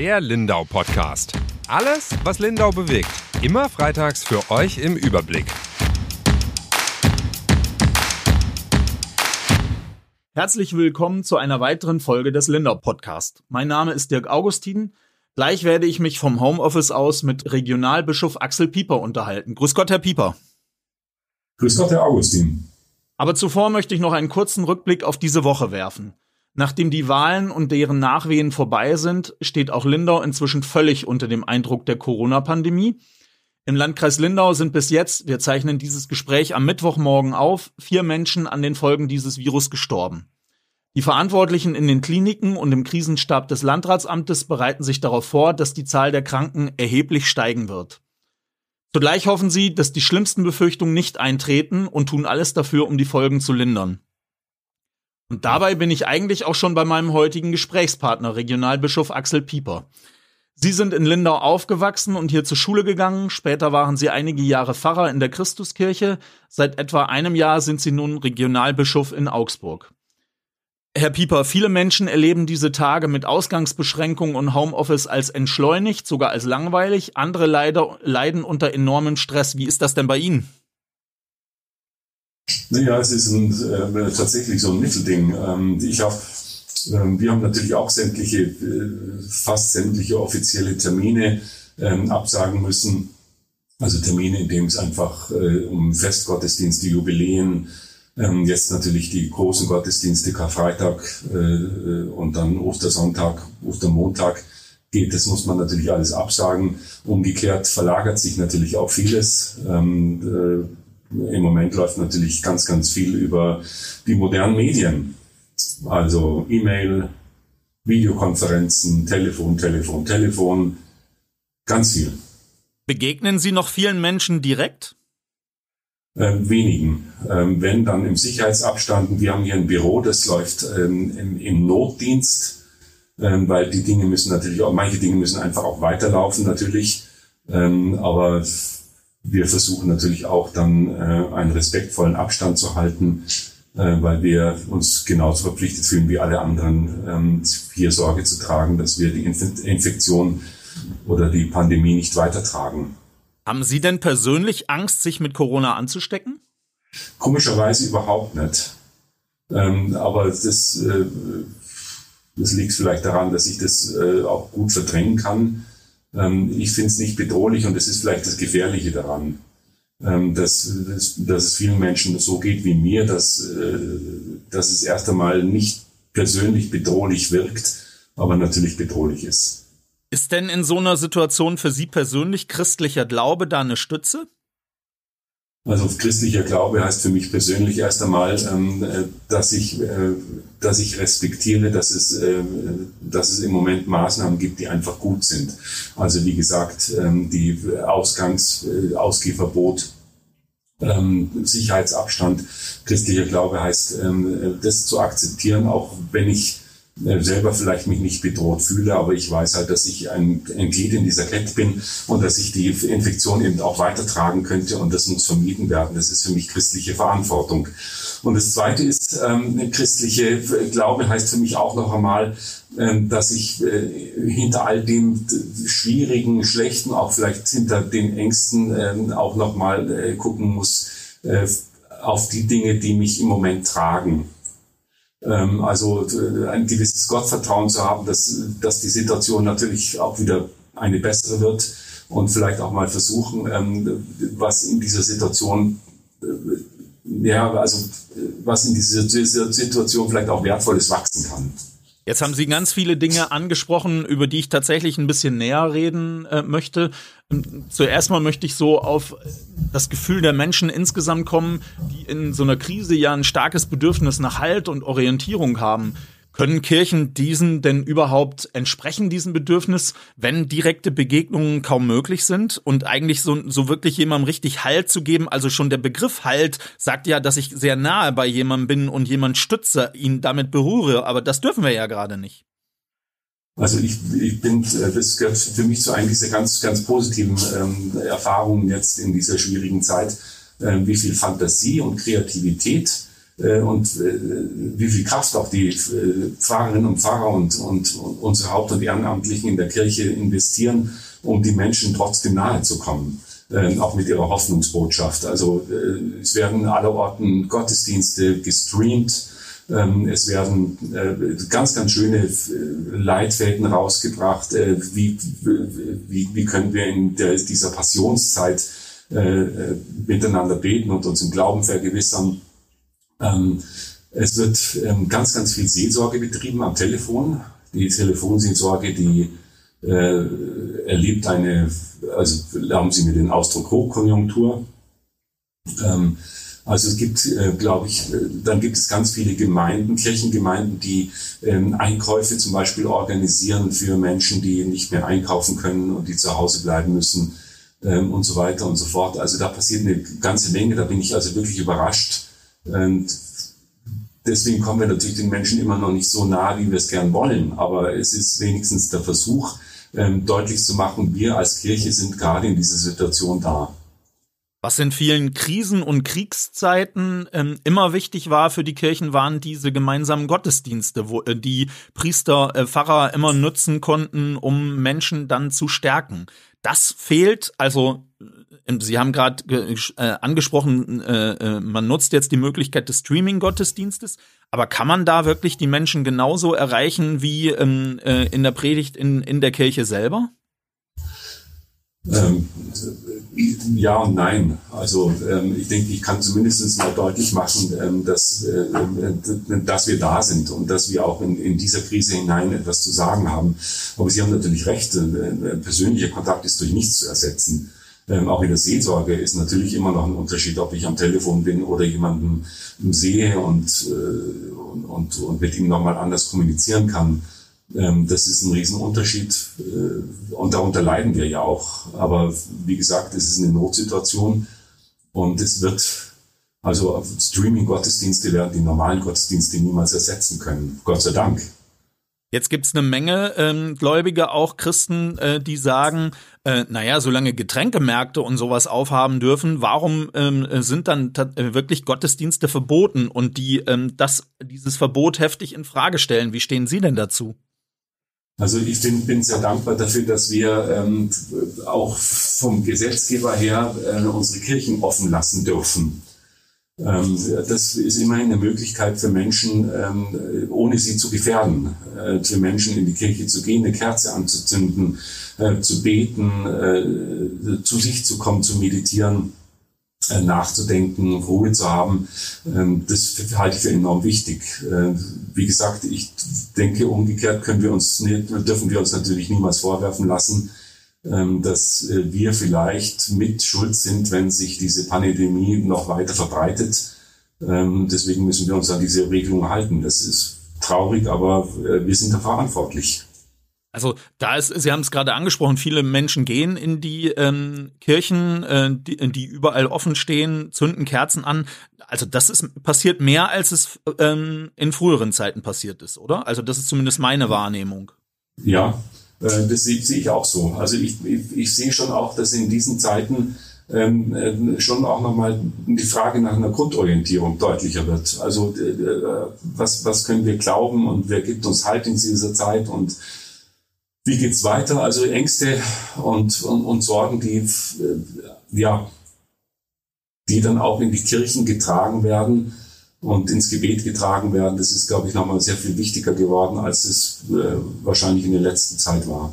Der Lindau Podcast. Alles, was Lindau bewegt. Immer freitags für euch im Überblick. Herzlich willkommen zu einer weiteren Folge des Lindau Podcast. Mein Name ist Dirk Augustin. Gleich werde ich mich vom Homeoffice aus mit Regionalbischof Axel Pieper unterhalten. Grüß Gott, Herr Pieper. Grüß Gott, Herr Augustin. Aber zuvor möchte ich noch einen kurzen Rückblick auf diese Woche werfen. Nachdem die Wahlen und deren Nachwehen vorbei sind, steht auch Lindau inzwischen völlig unter dem Eindruck der Corona-Pandemie. Im Landkreis Lindau sind bis jetzt, wir zeichnen dieses Gespräch am Mittwochmorgen auf, vier Menschen an den Folgen dieses Virus gestorben. Die Verantwortlichen in den Kliniken und im Krisenstab des Landratsamtes bereiten sich darauf vor, dass die Zahl der Kranken erheblich steigen wird. Zugleich hoffen sie, dass die schlimmsten Befürchtungen nicht eintreten und tun alles dafür, um die Folgen zu lindern. Und dabei bin ich eigentlich auch schon bei meinem heutigen Gesprächspartner, Regionalbischof Axel Pieper. Sie sind in Lindau aufgewachsen und hier zur Schule gegangen. Später waren Sie einige Jahre Pfarrer in der Christuskirche. Seit etwa einem Jahr sind Sie nun Regionalbischof in Augsburg. Herr Pieper, viele Menschen erleben diese Tage mit Ausgangsbeschränkungen und Homeoffice als entschleunigt, sogar als langweilig. Andere leider, leiden unter enormem Stress. Wie ist das denn bei Ihnen? Naja, es ist ein, äh, tatsächlich so ein Mittelding. Ähm, ich habe ähm, wir haben natürlich auch sämtliche, äh, fast sämtliche offizielle Termine ähm, absagen müssen. Also Termine, in denen es einfach äh, um Festgottesdienste, Jubiläen, ähm, jetzt natürlich die großen Gottesdienste, Karfreitag äh, und dann Ostersonntag, Ostermontag geht. Das muss man natürlich alles absagen. Umgekehrt verlagert sich natürlich auch vieles. Ähm, äh, Im Moment läuft natürlich ganz, ganz viel über die modernen Medien. Also E-Mail, Videokonferenzen, Telefon, Telefon, Telefon, ganz viel. Begegnen Sie noch vielen Menschen direkt? Ähm, wenigen. Ähm, wenn dann im Sicherheitsabstand, wir haben hier ein Büro, das läuft ähm, im, im, Notdienst, ähm, weil die Dinge müssen natürlich auch, manche Dinge müssen einfach auch weiterlaufen natürlich. Ähm, aber wir versuchen natürlich auch dann äh, einen respektvollen Abstand zu halten äh, weil wir uns genauso verpflichtet fühlen wie alle anderen, ähm, hier Sorge zu tragen, dass wir die Infektion oder die Pandemie nicht weitertragen. Haben Sie denn persönlich Angst, sich mit Corona anzustecken? Komischerweise überhaupt nicht. Ähm, aber das, äh, das liegt vielleicht daran, dass ich das äh, auch gut verdrängen kann. Ähm, ich finde es nicht bedrohlich und das ist vielleicht das Gefährliche daran ähm, dass, dass, dass es vielen Menschen so geht wie mir, dass, äh, dass es erst einmal nicht persönlich bedrohlich wirkt, aber natürlich bedrohlich ist. Ist denn in so einer Situation für Sie persönlich christlicher Glaube da eine Stütze? Also christlicher Glaube heißt für mich persönlich erst einmal, ähm, äh, dass ich, äh, dass ich respektiere, dass es, äh, dass es im Moment Maßnahmen gibt, die einfach gut sind. Also wie gesagt, ähm, die Ausgangs, Ausgehverbot, ähm, Sicherheitsabstand, christlicher Glaube heißt, das zu akzeptieren, auch wenn ich selber vielleicht mich nicht bedroht fühle, aber ich weiß halt, dass ich ein, ein Glied in dieser Kette bin und dass ich die Infektion eben auch weitertragen könnte und das muss vermieden werden. Das ist für mich christliche Verantwortung. Und das Zweite ist, ähm, christliche Glaube heißt für mich auch noch einmal, ähm, dass ich äh, hinter all dem Schwierigen, Schlechten, auch vielleicht hinter den Ängsten ähm, auch noch mal äh, gucken muss äh, auf die Dinge, die mich im Moment tragen. Ähm, also äh, ein gewisses Gottvertrauen zu haben, dass, dass die Situation natürlich auch wieder eine bessere wird und vielleicht auch mal versuchen, ähm, was in dieser Situation, äh, ja, also was in dieser Situation vielleicht auch Wertvolles wachsen kann. Jetzt haben Sie ganz viele Dinge angesprochen, über die ich tatsächlich ein bisschen näher reden äh, möchte. Zuerst mal möchte ich so auf das Gefühl der Menschen insgesamt kommen, die in so einer Krise ja ein starkes Bedürfnis nach Halt und Orientierung haben. Können Kirchen diesen denn überhaupt entsprechen, diesem Bedürfnis, wenn direkte Begegnungen kaum möglich sind und eigentlich so, so wirklich jemandem richtig Halt zu geben? Also schon der Begriff Halt sagt ja, dass ich sehr nahe bei jemandem bin und jemand stütze, ihn damit berühre, aber das dürfen wir ja gerade nicht. Also ich, ich bin, äh, das gehört für mich zu einem dieser ganz, ganz positiven ähm, Erfahrungen jetzt in dieser schwierigen Zeit, äh, wie viel Fantasie und Kreativität äh, und äh, wie viel Kraft auch die äh, Pfarrerinnen und Pfarrer und, und, und unsere Haupt- und Ehrenamtlichen in der Kirche investieren, um die Menschen trotzdem nahe zu kommen. Ähm, auch mit ihrer Hoffnungsbotschaft. Also äh, es werden allerorten Gottesdienste gestreamt. Ähm, es werden äh, ganz, ganz schöne äh, Leitfäden rausgebracht. Äh, wie, wie, wie können wir in der, dieser Passionszeit miteinander beten und uns im Glauben vergewissern? Ähm, es wird ähm, ganz, ganz viel Seelsorge betrieben am Telefon. Die Telefonseelsorge, die erlebt eine, also erlauben Sie mir den Ausdruck Hochkonjunktur. Ähm, also es gibt, äh, glaube ich, äh, dann gibt es ganz viele Gemeinden, Kirchengemeinden, die ähm, Einkäufe zum Beispiel organisieren für Menschen, die nicht mehr einkaufen können und die zu Hause bleiben müssen ähm, und so weiter und so fort. Also da passiert eine ganze Menge, da bin ich also wirklich überrascht. Und deswegen kommen wir natürlich den Menschen immer noch nicht so nah, wie wir es gern wollen. Aber es ist wenigstens der Versuch, ähm, deutlich zu machen, wir als Kirche sind gerade in dieser Situation da. Was in vielen Krisen und Kriegszeiten ähm, immer wichtig war für die Kirchen, waren diese gemeinsamen Gottesdienste, wo äh, die Priester, äh, Pfarrer immer nutzen konnten, um Menschen dann zu stärken. Das fehlt, also äh, Sie haben gerade äh, angesprochen, äh, äh, man nutzt jetzt die Möglichkeit des Streaming-Gottesdienstes, aber kann man da wirklich die Menschen genauso erreichen wie ähm, äh, in der Predigt in, in der Kirche selber? Ähm, ja und nein. Also ähm, ich denke, ich kann zumindest mal deutlich machen, ähm, dass, äh, dass wir da sind und dass wir auch in, in dieser Krise hinein etwas zu sagen haben. Aber Sie haben natürlich recht, äh, persönlicher Kontakt ist durch nichts zu ersetzen. Ähm, auch in der Seelsorge ist natürlich immer noch ein Unterschied, ob ich am Telefon bin oder jemanden sehe und, äh, und, und, und mit ihm nochmal anders kommunizieren kann. Ähm, das ist ein Riesenunterschied äh, und darunter leiden wir ja auch. Aber wie gesagt, es ist eine Notsituation und es wird, also Streaming-Gottesdienste werden die normalen Gottesdienste niemals ersetzen können. Gott sei Dank. Jetzt gibt's eine Menge ähm, Gläubige, auch Christen, äh, die sagen, äh, naja, solange Getränkemärkte und sowas aufhaben dürfen, warum ähm, sind dann äh, wirklich Gottesdienste verboten und die ähm, das, dieses Verbot heftig in Frage stellen? Wie stehen Sie denn dazu? Also ich bin, bin sehr dankbar dafür, dass wir ähm, auch vom Gesetzgeber her äh, unsere Kirchen offen lassen dürfen. Ähm, das ist immerhin eine Möglichkeit für Menschen, ähm, ohne sie zu gefährden, äh, für Menschen in die Kirche zu gehen, eine Kerze anzuzünden, äh, zu beten, äh, zu sich zu kommen, zu meditieren nachzudenken, Ruhe zu haben, ähm, das halte ich für enorm wichtig. Äh, wie gesagt, ich denke, umgekehrt können wir uns dürfen wir uns natürlich niemals vorwerfen lassen, ähm, dass äh, wir vielleicht mit schuld sind, wenn sich diese Pandemie noch weiter verbreitet. Ähm, deswegen müssen wir uns an diese Regelung halten. Das ist traurig, aber wir sind da verantwortlich. Also da ist, Sie haben es gerade angesprochen, viele Menschen gehen in die ähm, Kirchen, äh, die, die überall offen stehen, zünden Kerzen an. Also das ist passiert mehr, als es ähm, in früheren Zeiten passiert ist, oder? Also das ist zumindest meine Wahrnehmung. Ja, äh, das sehe seh ich auch so. Also ich, ich, ich sehe schon auch, dass in diesen Zeiten ähm, äh, schon auch nochmal die Frage nach einer Grundorientierung deutlicher wird. Also äh, äh, was, was können wir glauben und wer gibt uns Halt in dieser Zeit und wie geht's weiter? Also Ängste und, und, und Sorgen, die, äh, ja, die dann auch in die Kirchen getragen werden und ins Gebet getragen werden, das ist, glaube ich, nochmal sehr viel wichtiger geworden, als es äh, wahrscheinlich in der letzten Zeit war.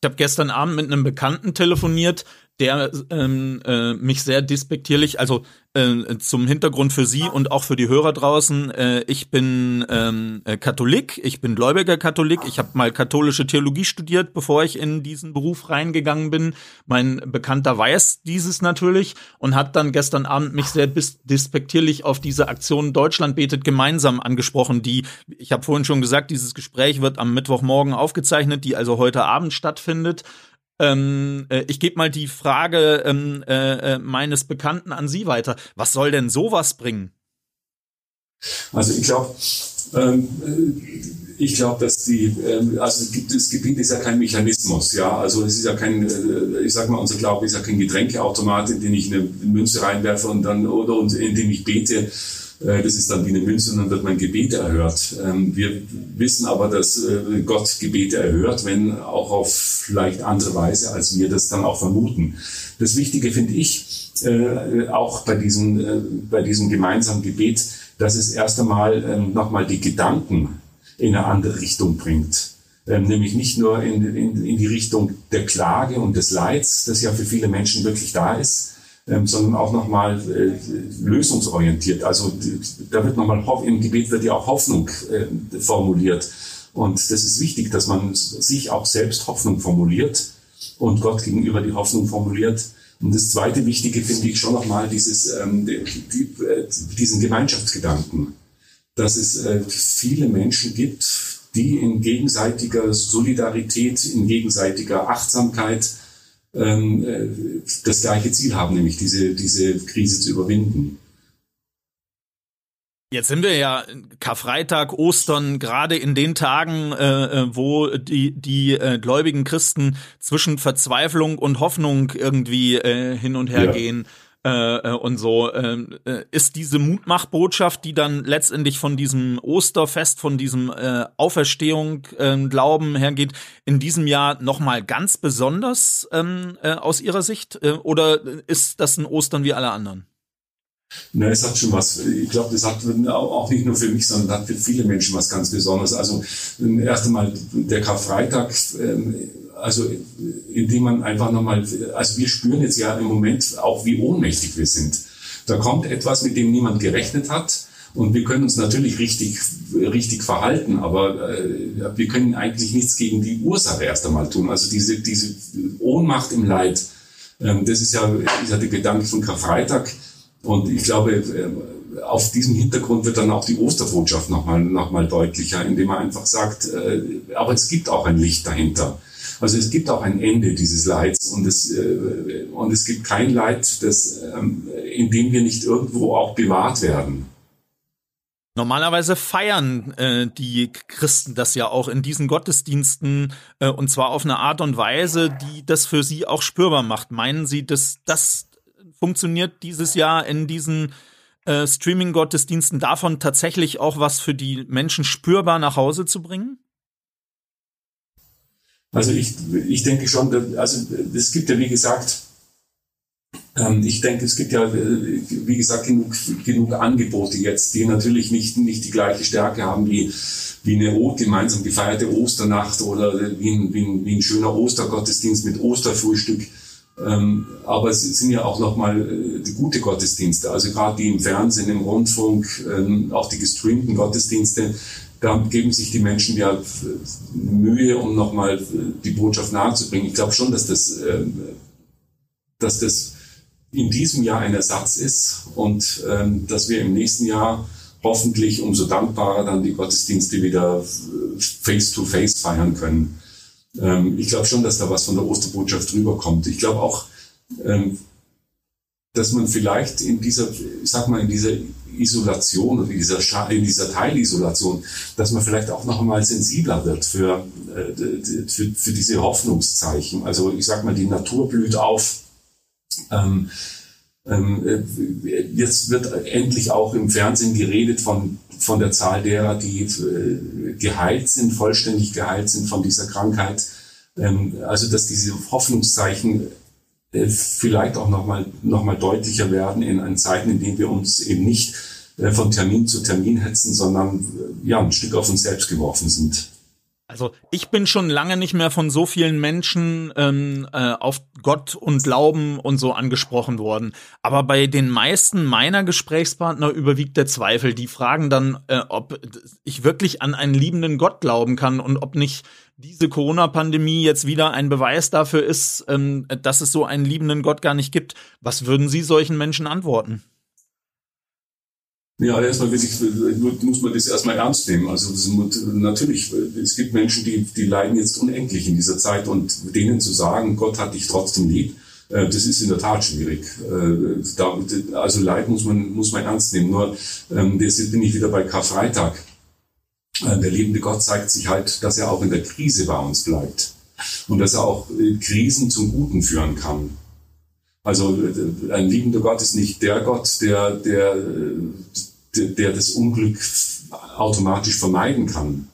Ich habe gestern Abend mit einem Bekannten telefoniert, der ähm, äh, mich sehr despektierlich, also äh, zum Hintergrund für Sie und auch für die Hörer draußen, äh, ich bin ähm, äh, Katholik, ich bin gläubiger Katholik, ich habe mal katholische Theologie studiert, bevor ich in diesen Beruf reingegangen bin. Mein Bekannter weiß dieses natürlich und hat dann gestern Abend mich sehr despektierlich auf diese Aktion Deutschland betet gemeinsam angesprochen, die, ich habe vorhin schon gesagt, dieses Gespräch wird am Mittwochmorgen aufgezeichnet, die also heute Abend stattfindet. Ähm, äh, ich gebe mal die Frage ähm, äh, äh, meines Bekannten an Sie weiter. Was soll denn sowas bringen? Also ich glaube, ähm, ich glaube, dass die, ähm, also das Gebiet ist ja kein Mechanismus, ja. Also es ist ja kein, äh, ich sag mal, unser Glaube ist ja kein Getränkeautomat, in den ich eine Münze reinwerfe und dann oder in dem ich bete das ist dann wie eine Münze und dann wird mein Gebet erhört. Ähm, wir wissen aber, dass äh, Gott Gebete erhört, wenn auch auf vielleicht andere Weise, als wir das dann auch vermuten. Das Wichtige finde ich, äh, auch bei diesem, bei diesem gemeinsamen Gebet, dass es erst einmal ähm, nochmal die Gedanken in eine andere Richtung bringt. Ähm, nämlich nicht nur in, in, in die Richtung der Klage und des Leids, das ja für viele Menschen wirklich da ist, ähm, sondern auch nochmal äh, lösungsorientiert. Also da wird nochmal, im Gebet wird ja auch Hoffnung äh, formuliert. Und das ist wichtig, dass man sich auch selbst Hoffnung formuliert und Gott gegenüber die Hoffnung formuliert. Und das zweite Wichtige finde ich schon nochmal dieses, ähm, die, die, äh, diesen Gemeinschaftsgedanken, dass es äh, viele Menschen gibt, die in gegenseitiger Solidarität, in gegenseitiger Achtsamkeit ähm, äh, das gleiche Ziel haben, nämlich diese, diese Krise zu überwinden. Jetzt sind wir ja Karfreitag, Ostern, gerade in den Tagen, äh, äh, wo die, die äh, gläubigen Christen zwischen Verzweiflung und Hoffnung irgendwie äh, hin und her ja. gehen. Äh, äh, und so ähm, äh, ist diese Mutmachbotschaft, die dann letztendlich von diesem Osterfest, von diesem äh, Auferstehung äh, Glauben hergeht, in diesem Jahr noch mal ganz besonders ähm, äh, aus Ihrer Sicht äh, oder ist das ein Ostern wie alle anderen? Na, es hat schon was, ich glaube, das hat auch nicht nur für mich, sondern hat für viele Menschen was ganz Besonderes. Also erst einmal der Karfreitag, ähm, also indem man einfach nochmal, also wir spüren jetzt ja im Moment auch, wie ohnmächtig wir sind. Da kommt etwas, mit dem niemand gerechnet hat. Und wir können uns natürlich richtig, richtig verhalten, aber äh, wir können eigentlich nichts gegen die Ursache erst einmal tun. Also diese, diese Ohnmacht im Leid, ähm, das ist ja, der Gedanke von Karfreitag. Und ich glaube, äh, auf diesem Hintergrund wird dann auch die Osterbotschaft nochmal noch mal deutlicher, indem man einfach sagt, äh, aber es gibt auch ein Licht dahinter. Also es gibt auch ein Ende dieses Leids und es, äh, und es gibt kein Leid, das, ähm, in dem wir nicht irgendwo auch bewahrt werden. Normalerweise feiern äh, die Christen das ja auch in diesen Gottesdiensten äh, und zwar auf eine Art und Weise, die das für sie auch spürbar macht. Meinen Sie, dass das funktioniert dieses Jahr in diesen äh, Streaming-Gottesdiensten davon tatsächlich auch was für die Menschen spürbar nach Hause zu bringen? Also ich, ich denke schon, also es gibt ja wie gesagt, ähm, ich denke, es gibt ja, äh, wie gesagt, genug, genug Angebote jetzt, die natürlich nicht, nicht die gleiche Stärke haben wie, wie eine gemeinsam gefeierte Osternacht oder wie ein, wie ein, wie ein schöner Ostergottesdienst mit Osterfrühstück. Ähm, aber es sind ja auch nochmal äh, die gute Gottesdienste, also gerade die im Fernsehen, im Rundfunk, ähm, auch die gestreamten Gottesdienste, da geben sich die Menschen ja Mühe, um nochmal die Botschaft nahezubringen. Ich glaube schon, dass das, ähm, dass das in diesem Jahr ein Ersatz ist und ähm, dass wir im nächsten Jahr hoffentlich umso dankbarer dann die Gottesdienste wieder face-to-face feiern können. Ähm, ich glaube schon, dass da was von der Osterbotschaft rüberkommt. Ich glaube auch, dass man vielleicht in dieser, ich sag mal, in dieser Isolation oder in dieser, in dieser Teilisolation, dass man vielleicht auch noch einmal sensibler wird für, äh, für, für diese Hoffnungszeichen. Also ich sag mal, die Natur blüht auf. Ähm, ähm, äh, jetzt wird endlich auch im Fernsehen geredet von, von der Zahl derer, die äh, geheilt sind, vollständig geheilt sind von dieser Krankheit. Ähm, also dass diese Hoffnungszeichen vielleicht auch nochmal noch mal deutlicher werden in, in Zeiten, in denen wir uns eben nicht äh, von Termin zu Termin hetzen, sondern äh, ja ein Stück auf uns selbst geworfen sind. Also ich bin schon lange nicht mehr von so vielen Menschen ähm, äh, auf Gott und Glauben und so angesprochen worden. Aber bei den meisten meiner Gesprächspartner überwiegt der Zweifel. Die fragen dann, äh, ob ich wirklich an einen liebenden Gott glauben kann und ob nicht diese Corona-Pandemie jetzt wieder ein Beweis dafür ist, ähm, dass es so einen liebenden Gott gar nicht gibt. Was würden Sie solchen Menschen antworten? Ja, erstmal muss man das erstmal ernst nehmen. Also natürlich, es gibt Menschen, die, die leiden jetzt unendlich in dieser Zeit und denen zu sagen, Gott hat dich trotzdem lieb, äh, das ist in der Tat schwierig. Äh, also Leid muss man, muss man ernst nehmen. Nur, jetzt bin ich wieder bei Karfreitag. Äh, der liebende Gott zeigt sich halt, dass er auch in der Krise bei uns bleibt und dass er auch Krisen zum Guten führen kann. Also ein liebender Gott ist nicht der Gott, der, der, der das Unglück automatisch vermeiden kann.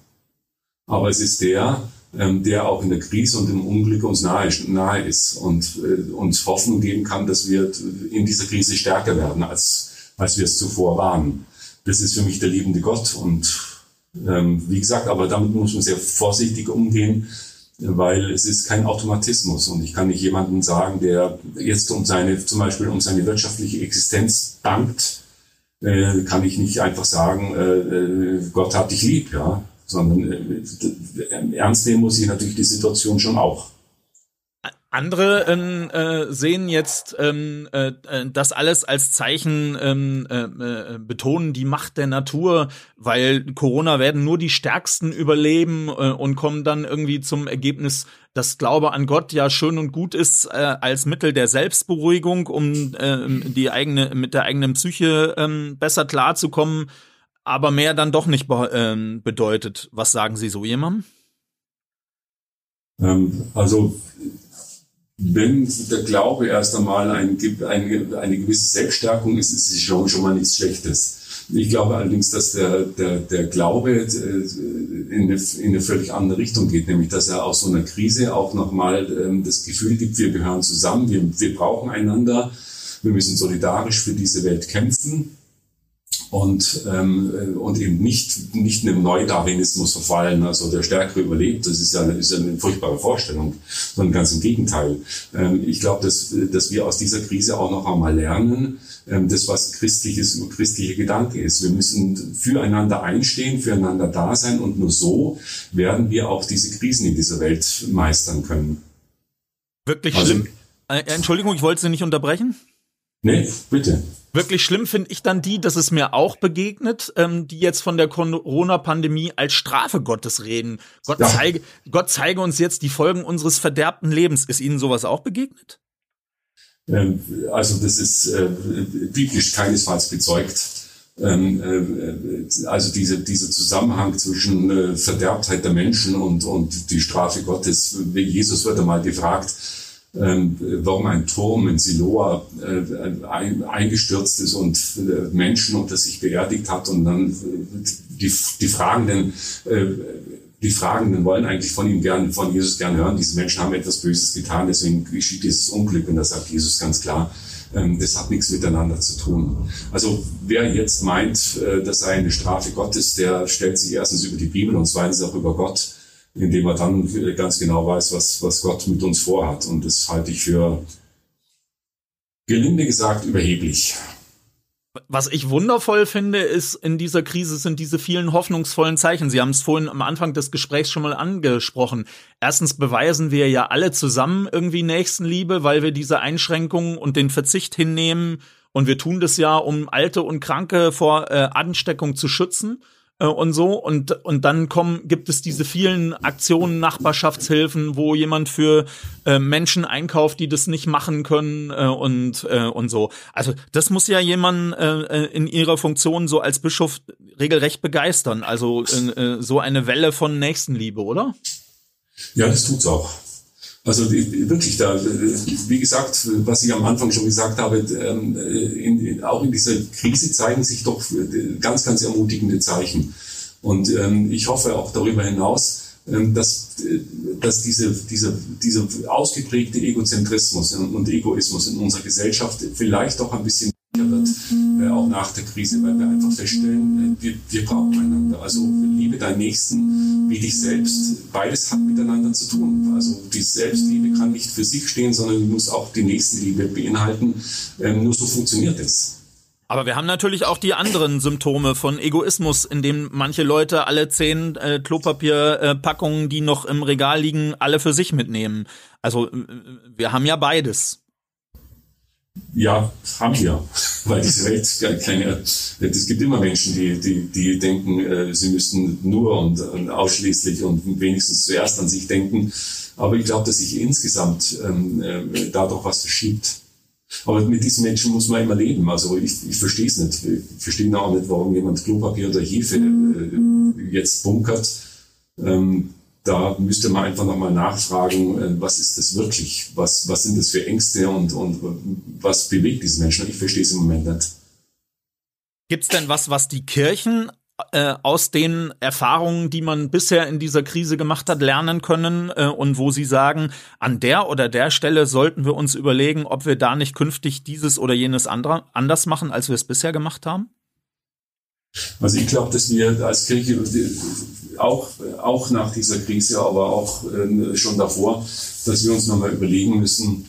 Aber es ist der, ähm, der auch in der Krise und im Unglück uns nahe, nahe ist und äh, uns Hoffnung geben kann, dass wir in dieser Krise stärker werden, als, als wir es zuvor waren. Das ist für mich der liebende Gott und ähm, wie gesagt, aber damit muss man sehr vorsichtig umgehen, weil es ist kein Automatismus und ich kann nicht jemanden sagen, der jetzt um seine, zum Beispiel um seine wirtschaftliche Existenz bangt, äh, kann ich nicht einfach sagen, äh, äh Gott hat dich lieb, ja, sondern äh, ernst nehmen muss ich natürlich die Situation schon auch. Andere ähm, äh, sehen jetzt ähm, äh, äh, das alles als Zeichen, ähm, äh, äh, betonen die Macht der Natur, weil Corona werden nur die Stärksten überleben äh, und kommen dann irgendwie zum Ergebnis, dass Glaube an Gott ja schön und gut ist äh, als Mittel der Selbstberuhigung, um äh, die eigene mit der eigenen Psyche äh, besser klarzukommen, aber mehr dann doch nicht be äh, bedeutet. Was sagen Sie so jemandem? Ähm, also wenn der Glaube erst einmal ein, eine, eine gewisse Selbststärkung ist, ist es schon, schon mal nichts Schlechtes. Ich glaube allerdings, dass der, der, der Glaube äh, in eine, in eine völlig andere Richtung geht, nämlich dass er aus so einer Krise auch nochmal ähm, das Gefühl gibt, wir gehören zusammen, wir, wir brauchen einander, wir müssen solidarisch für diese Welt kämpfen und, ähm, und eben nicht, nicht einem Neudarwinismus verfallen, also der Stärkere überlebt, das ist ja, ist ja eine furchtbare Vorstellung, sondern ganz im Gegenteil. Ähm, ich glaube, dass, dass wir aus dieser Krise auch noch einmal lernen, ähm, das, was christliches, christlicher Gedanke ist. Wir müssen füreinander einstehen, füreinander da sein und nur so werden wir auch diese Krisen in dieser Welt meistern können. Wirklich also, schlimm. Äh, Entschuldigung, ich wollte Sie nicht unterbrechen. Nee, bitte. Wirklich schlimm finde ich dann die, dass es mir auch begegnet, ähm, die jetzt von der Corona-Pandemie als Strafe Gottes reden. Gott, ja. zeige, Gott zeige uns jetzt die Folgen unseres verderbten Lebens. Ist Ihnen sowas auch begegnet? Ähm, also das ist äh, biblisch keinesfalls bezeugt. Ähm, äh, also diese, dieser Zusammenhang zwischen äh, Verderbtheit der Menschen und, und die Strafe Gottes. Jesus wird einmal gefragt, ähm, warum ein Turm in Siloa äh, ein, eingestürzt ist und Menschen unter sich beerdigt hat und dann äh, die, die Fragenden, äh, die Fragenden wollen eigentlich von ihm gern, von Jesus gern hören, diese Menschen haben etwas Böses getan, deswegen geschieht dieses Unglück und da sagt Jesus ganz klar, ähm, das hat nichts miteinander zu tun. Also wer jetzt meint, äh, das sei eine Strafe Gottes, der stellt sich erstens über die Bibel und zweitens auch über Gott indem er dann ganz genau weiß, was, was Gott mit uns vorhat. Und das halte ich für, gelinde gesagt, überheblich. Was ich wundervoll finde, ist, in dieser Krise sind diese vielen hoffnungsvollen Zeichen. Sie haben es vorhin am Anfang des Gesprächs schon mal angesprochen. Erstens beweisen wir ja alle zusammen irgendwie Nächstenliebe, weil wir diese Einschränkungen und den Verzicht hinnehmen. Und wir tun das ja, um Alte und Kranke vor äh, Ansteckung zu schützen. Äh, und so. Und und dann kommen gibt es diese vielen Aktionen Nachbarschaftshilfen wo jemand für äh, Menschen einkauft die das nicht machen können äh, und äh, und so. Also das muss ja jemand äh, äh, in ihrer Funktion so als Bischof regelrecht begeistern. Also äh, so eine Welle von Nächstenliebe oder? Ja das tut's auch also wirklich da, wie gesagt, was ich am Anfang schon gesagt habe, ähm, in, in, auch in dieser Krise zeigen sich doch ganz, ganz ermutigende Zeichen. Und ähm, ich hoffe auch darüber hinaus, ähm, dass, dass diese, dieser, dieser ausgeprägte Egozentrismus und Egoismus in unserer Gesellschaft vielleicht doch ein bisschen äh, auch nach der Krise, weil wir einfach feststellen, äh, wir, wir brauchen einander. Also liebe deinen Nächsten wie dich selbst. Beides hat miteinander zu tun. Also die Selbstliebe kann nicht für sich stehen, sondern muss auch die Nächstenliebe beinhalten. Ähm, nur so funktioniert es. Aber wir haben natürlich auch die anderen Symptome von Egoismus, in dem manche Leute alle zehn äh, Klopapierpackungen, äh, die noch im Regal liegen, alle für sich mitnehmen. Also äh, wir haben ja beides. Ja, haben wir, weil diese Welt keine, es gibt immer Menschen, die, die, die denken, äh, sie müssten nur und, und ausschließlich und wenigstens zuerst an sich denken. Aber ich glaube, dass sich insgesamt ähm, äh, da doch was verschiebt. Aber mit diesen Menschen muss man immer leben. Also ich, ich verstehe es nicht. Ich verstehe auch nicht, warum jemand Klopapier oder Hefe äh, jetzt bunkert. Ähm, da müsste man einfach nochmal nachfragen, äh, was ist das wirklich? Was, was sind das für Ängste und, und was bewegt diese Menschen? Ich verstehe es im Moment nicht. Gibt's denn was, was die Kirchen äh, aus den Erfahrungen, die man bisher in dieser Krise gemacht hat, lernen können äh, und wo Sie sagen, an der oder der Stelle sollten wir uns überlegen, ob wir da nicht künftig dieses oder jenes andere, anders machen, als wir es bisher gemacht haben? Also ich glaube, dass wir als Kirche auch, auch nach dieser Krise, aber auch äh, schon davor, dass wir uns nochmal überlegen müssen,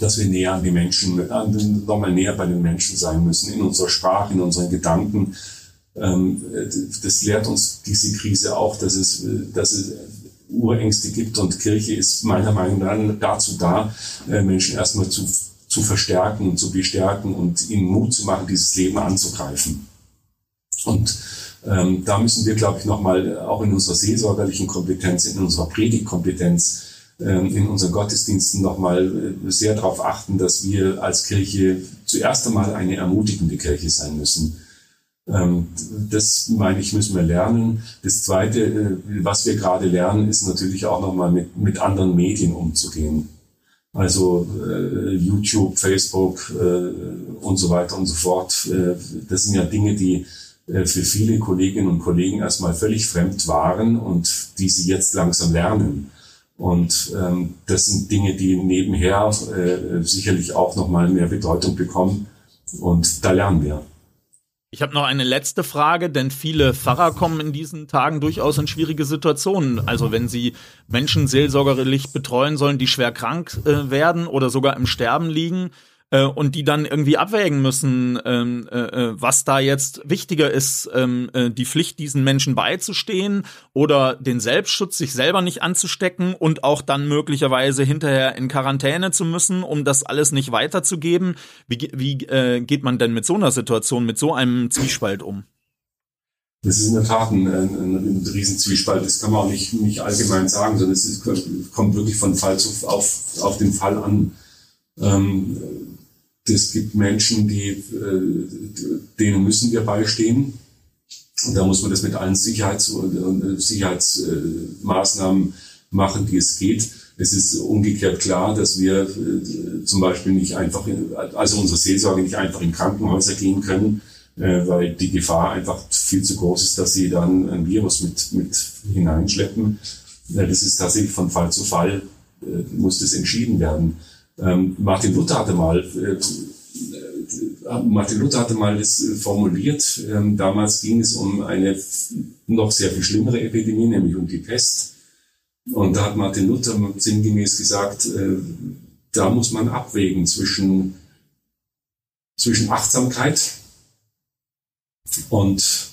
dass wir näher an die Menschen, nochmal näher bei den Menschen sein müssen, in unserer Sprache, in unseren Gedanken, ähm, das lehrt uns diese Krise auch, dass es, dass es Urängste gibt und Kirche ist meiner Meinung nach dazu da, äh, Menschen erstmal zu, zu verstärken und zu bestärken und ihnen Mut zu machen, dieses Leben anzugreifen. Und ähm, da müssen wir, glaube ich, nochmal auch in unserer seelsorgerlichen Kompetenz, in unserer Predigtkompetenz, ähm, in unseren Gottesdiensten nochmal äh, sehr darauf achten, dass wir als Kirche zuerst einmal eine ermutigende Kirche sein müssen ähm, das meine ich, müssen wir lernen. Das Zweite, äh, was wir gerade lernen, ist natürlich auch nochmal mit, mit anderen Medien umzugehen. Also äh, YouTube, Facebook äh, und so weiter und so fort. Äh, das sind ja Dinge, die äh, für viele Kolleginnen und Kollegen erstmal völlig fremd waren und die sie jetzt langsam lernen. Und ähm, das sind Dinge, die nebenher äh, sicherlich auch nochmal mehr Bedeutung bekommen. Und da lernen wir. Ich habe noch eine letzte Frage, denn viele Pfarrer kommen in diesen Tagen durchaus in schwierige Situationen. Also wenn sie Menschen seelsorgerlich betreuen sollen, die schwer krank äh, werden oder sogar im Sterben liegen, äh, und die dann irgendwie abwägen müssen, ähm, äh, äh, was da jetzt wichtiger ist, ähm, äh, die Pflicht, diesen Menschen beizustehen oder den Selbstschutz, sich selber nicht anzustecken und auch dann möglicherweise hinterher in Quarantäne zu müssen, um das alles nicht weiterzugeben. Wie, wie äh, geht man denn mit so einer Situation, mit so einem Zwiespalt um? Das ist in der Tat ein, ein, ein Riesenzwiespalt. Das kann man auch nicht, nicht allgemein sagen, sondern es ist, kommt wirklich von Fall zu, auf, auf den Fall an. Ähm, es gibt Menschen, die, äh, denen müssen wir beistehen. Und da muss man das mit allen Sicherheits- und Sicherheitsmaßnahmen machen, die es geht. Es ist umgekehrt klar, dass wir äh, zum Beispiel nicht einfach, also unsere Seelsorge nicht einfach in Krankenhäuser gehen können, äh, weil die Gefahr einfach viel zu groß ist, dass sie dann ein Virus mit, mit hineinschleppen. Das ist tatsächlich von Fall zu Fall, muss das entschieden werden. Ähm, Martin Luther hatte mal, äh, Martin Luther hatte mal das äh, formuliert. Ähm, damals ging es um eine noch sehr viel schlimmere Epidemie, nämlich um die Pest. Und da hat Martin Luther sinngemäß gesagt, äh, da muss man abwägen zwischen, zwischen Achtsamkeit und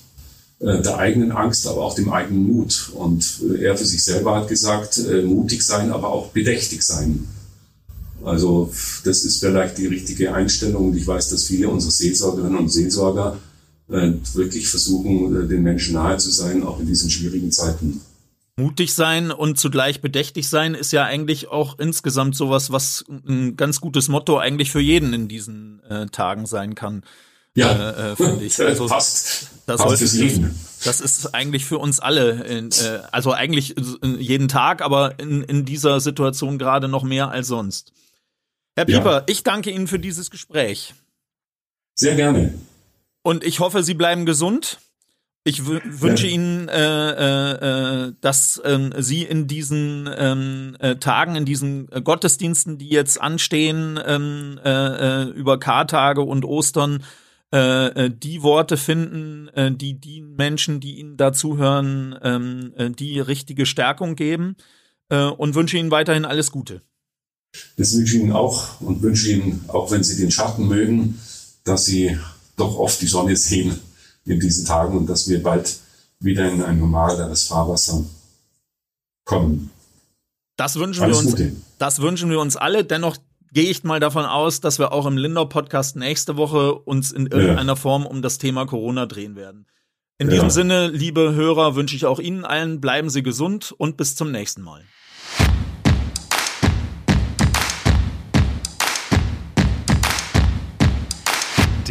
äh, der eigenen Angst, aber auch dem eigenen Mut. Und äh, er für sich selber hat gesagt, mutig sein, aber auch bedächtig sein. Also das ist vielleicht die richtige Einstellung. Und ich weiß, dass viele unserer Seelsorgerinnen und Seelsorger äh, wirklich versuchen, äh, den Menschen nahe zu sein, auch in diesen schwierigen Zeiten. Mutig sein und zugleich bedächtig sein ist ja eigentlich auch insgesamt sowas, was ein ganz gutes Motto eigentlich für jeden in diesen äh, Tagen sein kann. Ja, äh, äh finde ich. Also, passt. Das, passt das, das ist eigentlich für uns alle, in, äh, also eigentlich jeden Tag, aber in, in dieser Situation gerade noch mehr als sonst. Herr Pieper, ja. ich danke Ihnen für dieses Gespräch. Sehr gerne. Und ich hoffe, Sie bleiben gesund. Ich wünsche ja. Ihnen, äh, äh, äh, dass äh, Sie in diesen ähm, äh, Tagen, in diesen Gottesdiensten, die jetzt anstehen, ähm, äh, äh, über Kartage und Ostern, äh, äh, die Worte finden, äh, die die Menschen, die Ihnen dazuhören, ähm, äh, die richtige Stärkung geben. Äh, und wünsche Ihnen weiterhin alles Gute. Das wünsche ich Ihnen auch und wünsche Ihnen, auch wenn Sie den Schatten mögen, dass Sie doch oft die Sonne sehen in diesen Tagen und dass wir bald wieder in ein normaleres Fahrwasser kommen. Das wünschen Alles wir uns. Gute. Das wünschen wir uns alle. Dennoch gehe ich mal davon aus, dass wir auch im Lindau Podcast nächste Woche uns in irgendeiner ja. Form um das Thema Corona drehen werden. In ja. diesem Sinne, liebe Hörer, wünsche ich auch Ihnen allen, bleiben Sie gesund und bis zum nächsten Mal.